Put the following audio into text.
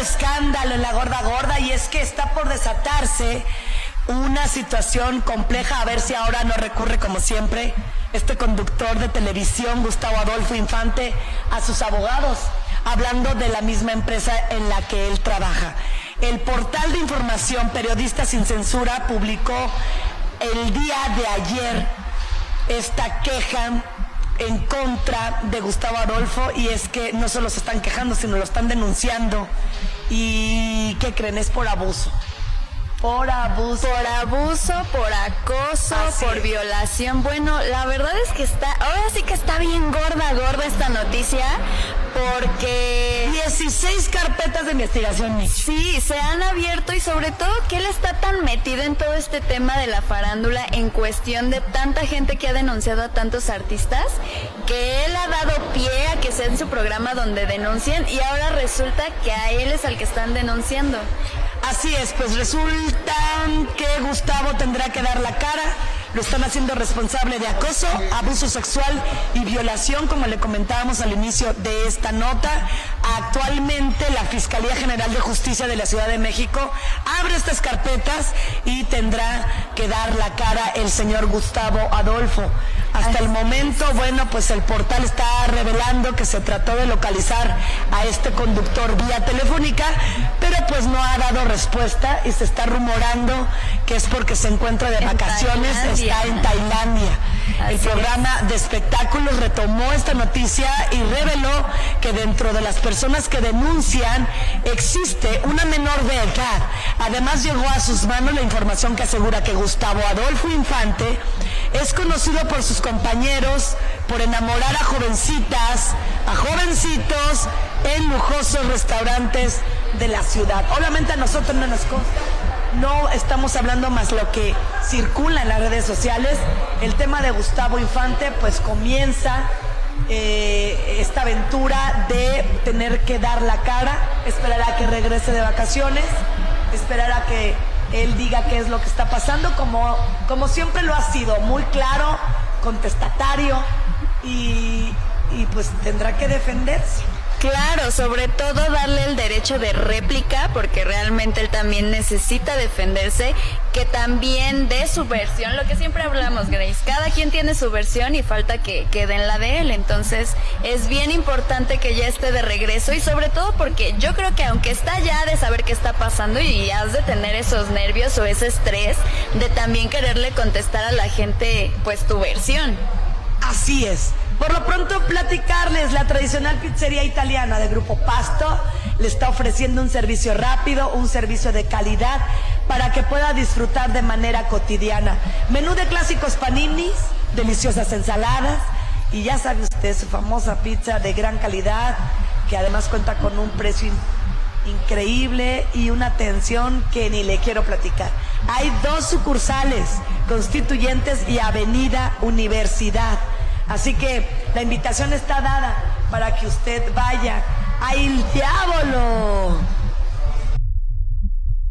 escándalo en la gorda gorda y es que está por desatarse una situación compleja, a ver si ahora no recurre como siempre este conductor de televisión, Gustavo Adolfo Infante, a sus abogados, hablando de la misma empresa en la que él trabaja. El portal de información Periodistas sin Censura publicó el día de ayer esta queja en contra de Gustavo Adolfo y es que no solo se están quejando, sino lo están denunciando. ¿Y qué creen? Es por abuso. Por abuso. Por abuso, por acoso, por violación. Bueno, la verdad es que está, ahora sí que está bien gorda, gorda esta noticia, porque... 16 carpetas de investigación, Sí, se han abierto y sobre todo que él está tan metido en todo este tema de la farándula en cuestión de tanta gente que ha denunciado a tantos artistas, que él ha dado pie a que sea en su programa donde denuncien y ahora resulta que a él es al que están denunciando. Así es, pues resulta que Gustavo tendrá que dar la cara. Lo están haciendo responsable de acoso, abuso sexual y violación, como le comentábamos al inicio de esta nota. Actualmente la Fiscalía General de Justicia de la Ciudad de México abre estas carpetas y tendrá que dar la cara el señor Gustavo Adolfo. Hasta el momento, bueno, pues el portal está revelando que se trató de localizar a este conductor vía telefónica, pero pues no ha dado respuesta y se está rumorando que es porque se encuentra de vacaciones, está en Tailandia. el programa de espectáculos retomó esta noticia y reveló que dentro de las personas que denuncian existe una menor de edad. Además llegó a sus manos la información que asegura que Gustavo Adolfo Infante es conocido por sus compañeros por enamorar a jovencitas, a jovencitos en lujosos restaurantes de la ciudad. Obviamente a nosotros no nos no estamos hablando más lo que circula en las redes sociales. El tema de Gustavo Infante pues comienza eh, esta aventura de tener que dar la cara, esperar a que regrese de vacaciones, esperar a que él diga qué es lo que está pasando, como, como siempre lo ha sido, muy claro, contestatario y, y pues tendrá que defenderse. Claro, sobre todo darle el derecho de réplica, porque realmente él también necesita defenderse, que también dé su versión, lo que siempre hablamos, Grace, cada quien tiene su versión y falta que, que den la de él, entonces es bien importante que ya esté de regreso y sobre todo porque yo creo que aunque está ya de saber qué está pasando y has de tener esos nervios o ese estrés de también quererle contestar a la gente pues tu versión. Así es. Por lo pronto, platicarles, la tradicional pizzería italiana de Grupo Pasto le está ofreciendo un servicio rápido, un servicio de calidad para que pueda disfrutar de manera cotidiana. Menú de clásicos paninis, deliciosas ensaladas y ya sabe usted su famosa pizza de gran calidad que además cuenta con un precio increíble y una atención que ni le quiero platicar. Hay dos sucursales, Constituyentes y Avenida Universidad. Así que la invitación está dada para que usted vaya. ¡Ay, el diablo!